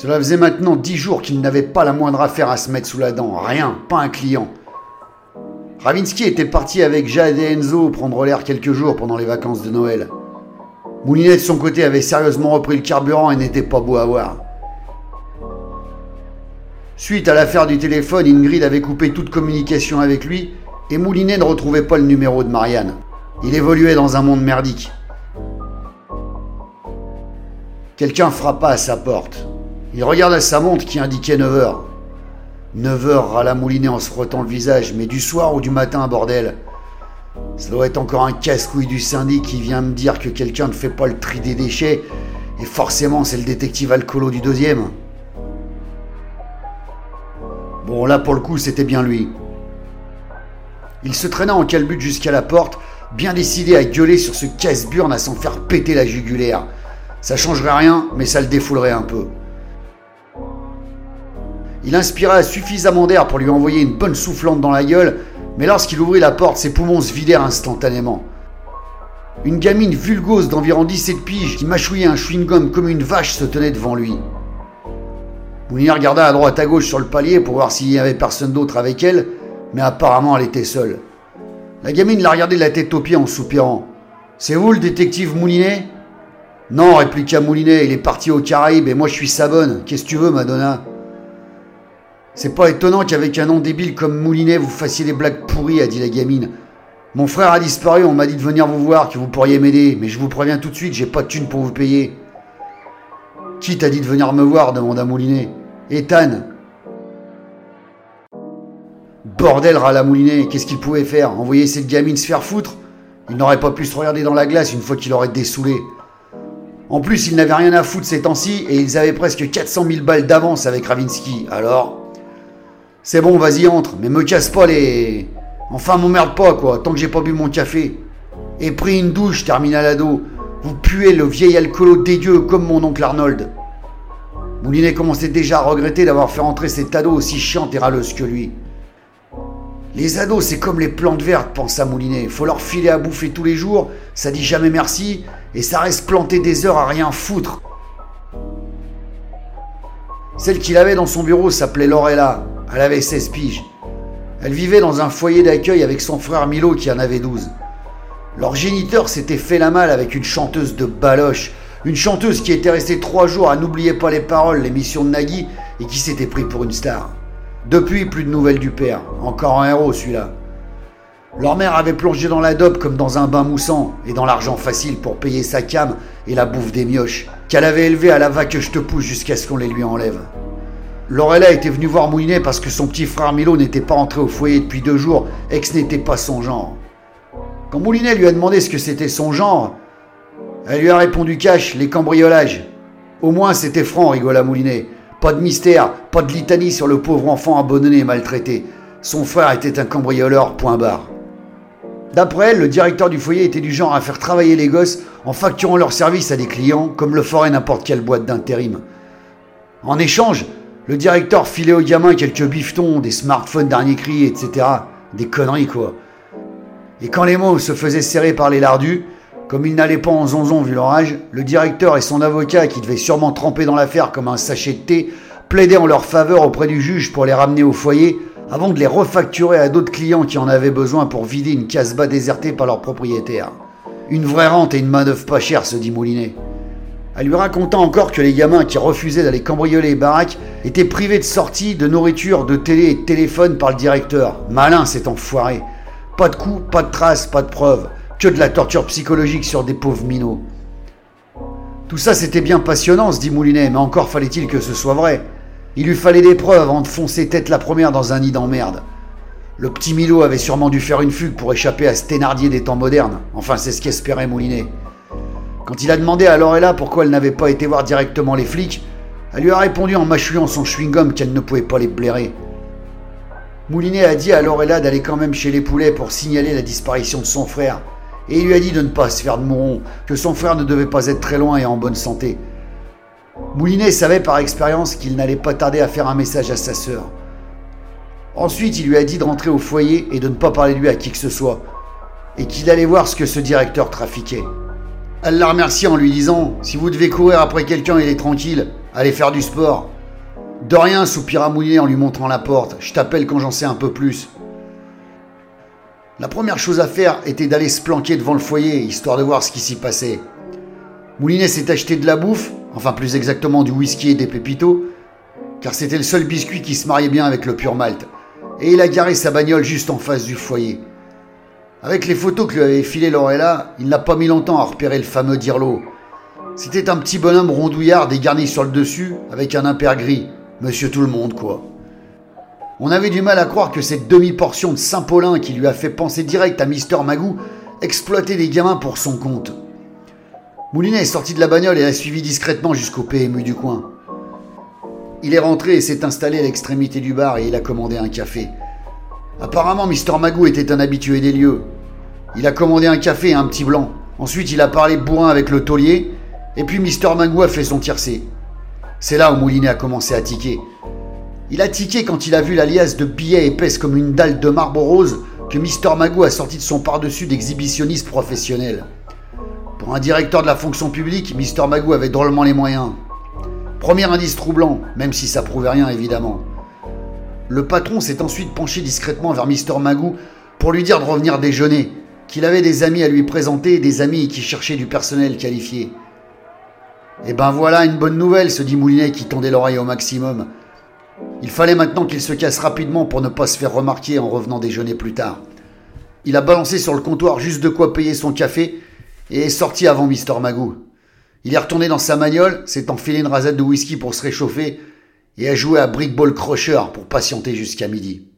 Cela faisait maintenant dix jours qu'il n'avait pas la moindre affaire à se mettre sous la dent. Rien, pas un client. Ravinsky était parti avec Jade et Enzo prendre l'air quelques jours pendant les vacances de Noël. Moulinet de son côté avait sérieusement repris le carburant et n'était pas beau à voir. Suite à l'affaire du téléphone, Ingrid avait coupé toute communication avec lui et Moulinet ne retrouvait pas le numéro de Marianne. Il évoluait dans un monde merdique. Quelqu'un frappa à sa porte. Il regarda sa montre qui indiquait 9 heures. 9 heures, râla Moulinet en se frottant le visage, mais du soir ou du matin, bordel Ça doit être encore un casse-couille du syndic qui vient me dire que quelqu'un ne fait pas le tri des déchets, et forcément c'est le détective alcoolo du deuxième. Bon, là pour le coup, c'était bien lui. Il se traîna en calbute jusqu'à la porte, bien décidé à gueuler sur ce casse-burne à s'en faire péter la jugulaire. Ça changerait rien, mais ça le défoulerait un peu. Il inspira suffisamment d'air pour lui envoyer une bonne soufflante dans la gueule, mais lorsqu'il ouvrit la porte, ses poumons se vidèrent instantanément. Une gamine vulgose d'environ 17 piges qui mâchouillait un chewing-gum comme une vache se tenait devant lui. Mounier regarda à droite à gauche sur le palier pour voir s'il y avait personne d'autre avec elle, mais apparemment elle était seule. La gamine la regardait de la tête aux pieds en soupirant. C'est vous le détective Moulinet Non, répliqua Moulinet, il est parti aux Caraïbes et moi je suis sa bonne. Qu'est-ce que tu veux, Madonna? C'est pas étonnant qu'avec un nom débile comme Moulinet vous fassiez des blagues pourries, a dit la gamine. Mon frère a disparu, on m'a dit de venir vous voir, que vous pourriez m'aider, mais je vous préviens tout de suite, j'ai pas de thune pour vous payer. Qui t'a dit de venir me voir demanda Moulinet. Ethan, Bordel, râla Moulinet, qu'est-ce qu'il pouvait faire? Envoyer cette gamine se faire foutre? Il n'aurait pas pu se regarder dans la glace une fois qu'il aurait dessoulé. En plus, il n'avait rien à foutre ces temps-ci et ils avaient presque 400 000 balles d'avance avec Ravinsky. Alors? C'est bon, vas-y, entre, mais me casse pas les. Enfin, m'emmerde pas, quoi, tant que j'ai pas bu mon café. Et pris une douche, termina l'ado. Vous puez le vieil alcoolo dégueu comme mon oncle Arnold. Moulinet commençait déjà à regretter d'avoir fait entrer cette ado aussi chiante et râleuse que lui. Les ados, c'est comme les plantes vertes, pensa Moulinet. Faut leur filer à bouffer tous les jours, ça dit jamais merci, et ça reste planté des heures à rien foutre. Celle qu'il avait dans son bureau s'appelait Lorella. Elle avait 16 piges. Elle vivait dans un foyer d'accueil avec son frère Milo qui en avait 12. Leur géniteur s'était fait la malle avec une chanteuse de baloche, une chanteuse qui était restée trois jours à N'oubliez pas les paroles, l'émission de Nagui, et qui s'était pris pour une star. Depuis, plus de nouvelles du père. Encore un héros, celui-là. Leur mère avait plongé dans la dope comme dans un bain moussant et dans l'argent facile pour payer sa cam et la bouffe des mioches, qu'elle avait élevé à la vague que je te pousse jusqu'à ce qu'on les lui enlève. Lorella était venue voir Moulinet parce que son petit frère Milo n'était pas entré au foyer depuis deux jours et que ce n'était pas son genre. Quand Moulinet lui a demandé ce que c'était son genre, elle lui a répondu cash, les cambriolages. Au moins c'était franc, rigola Moulinet. Pas de mystère, pas de litanie sur le pauvre enfant abandonné et maltraité. Son frère était un cambrioleur, point barre. D'après elle, le directeur du foyer était du genre à faire travailler les gosses en facturant leurs services à des clients, comme le ferait n'importe quelle boîte d'intérim. En échange, le directeur filait aux gamins quelques bifetons, des smartphones dernier cri, etc. Des conneries, quoi. Et quand les mots se faisaient serrer par les lardus, comme ils n'allaient pas en zonzon vu leur âge, le directeur et son avocat, qui devaient sûrement tremper dans l'affaire comme un sachet de thé, plaidaient en leur faveur auprès du juge pour les ramener au foyer avant de les refacturer à d'autres clients qui en avaient besoin pour vider une casse-bas désertée par leur propriétaire. Une vraie rente et une main-d'œuvre pas chère, se dit Moulinet. Elle lui raconta encore que les gamins qui refusaient d'aller cambrioler les baraques étaient privés de sortie, de nourriture, de télé et de téléphone par le directeur. Malin cet enfoiré. Pas de coups, pas de traces, pas de preuves que de la torture psychologique sur des pauvres minots. Tout ça c'était bien passionnant, se dit Moulinet, mais encore fallait-il que ce soit vrai. Il lui fallait des preuves avant de foncer tête la première dans un nid d'emmerde. Le petit Milo avait sûrement dû faire une fugue pour échapper à ce Thénardier des temps modernes. Enfin, c'est ce qu'espérait Moulinet. Quand il a demandé à Lorella pourquoi elle n'avait pas été voir directement les flics, elle lui a répondu en mâchouillant son chewing-gum qu'elle ne pouvait pas les blairer. Moulinet a dit à Lorella d'aller quand même chez les poulets pour signaler la disparition de son frère, et il lui a dit de ne pas se faire de mouron, que son frère ne devait pas être très loin et en bonne santé. Moulinet savait par expérience qu'il n'allait pas tarder à faire un message à sa sœur. Ensuite, il lui a dit de rentrer au foyer et de ne pas parler de lui à qui que ce soit, et qu'il allait voir ce que ce directeur trafiquait. Elle l'a remercié en lui disant Si vous devez courir après quelqu'un, il est tranquille, Allez faire du sport. De rien, soupira Moulinet en lui montrant la porte. Je t'appelle quand j'en sais un peu plus. La première chose à faire était d'aller se planquer devant le foyer, histoire de voir ce qui s'y passait. Moulinet s'est acheté de la bouffe, enfin plus exactement du whisky et des pépitos, car c'était le seul biscuit qui se mariait bien avec le pur malt, et il a garé sa bagnole juste en face du foyer. Avec les photos que lui avait filées Lorella, il n'a pas mis longtemps à repérer le fameux Dirlo. C'était un petit bonhomme rondouillard dégarni sur le dessus, avec un impair gris. Monsieur tout le monde, quoi. On avait du mal à croire que cette demi-portion de Saint-Paulin qui lui a fait penser direct à Mister Magou exploitait des gamins pour son compte. Moulinet est sorti de la bagnole et l'a suivi discrètement jusqu'au PMU du coin. Il est rentré et s'est installé à l'extrémité du bar et il a commandé un café. Apparemment, Mister Magou était un habitué des lieux. Il a commandé un café et un petit blanc. Ensuite, il a parlé bourrin avec le taulier. Et puis Mister Magou a fait son tiercé. C'est là où Moulinet a commencé à tiquer. Il a tiqué quand il a vu la liasse de billets épaisse comme une dalle de marbre rose que Mister Magoo a sorti de son par-dessus d'exhibitionniste professionnel. Pour un directeur de la fonction publique, Mister Magoo avait drôlement les moyens. Premier indice troublant, même si ça prouvait rien évidemment. Le patron s'est ensuite penché discrètement vers Mister Magoo pour lui dire de revenir déjeuner, qu'il avait des amis à lui présenter, des amis qui cherchaient du personnel qualifié. Eh ben voilà une bonne nouvelle, se dit Moulinet qui tendait l'oreille au maximum. Il fallait maintenant qu'il se casse rapidement pour ne pas se faire remarquer en revenant déjeuner plus tard. Il a balancé sur le comptoir juste de quoi payer son café et est sorti avant Mister Magoo. Il est retourné dans sa magnole, s'est enfilé une rasette de whisky pour se réchauffer et a joué à Brickball Crusher pour patienter jusqu'à midi.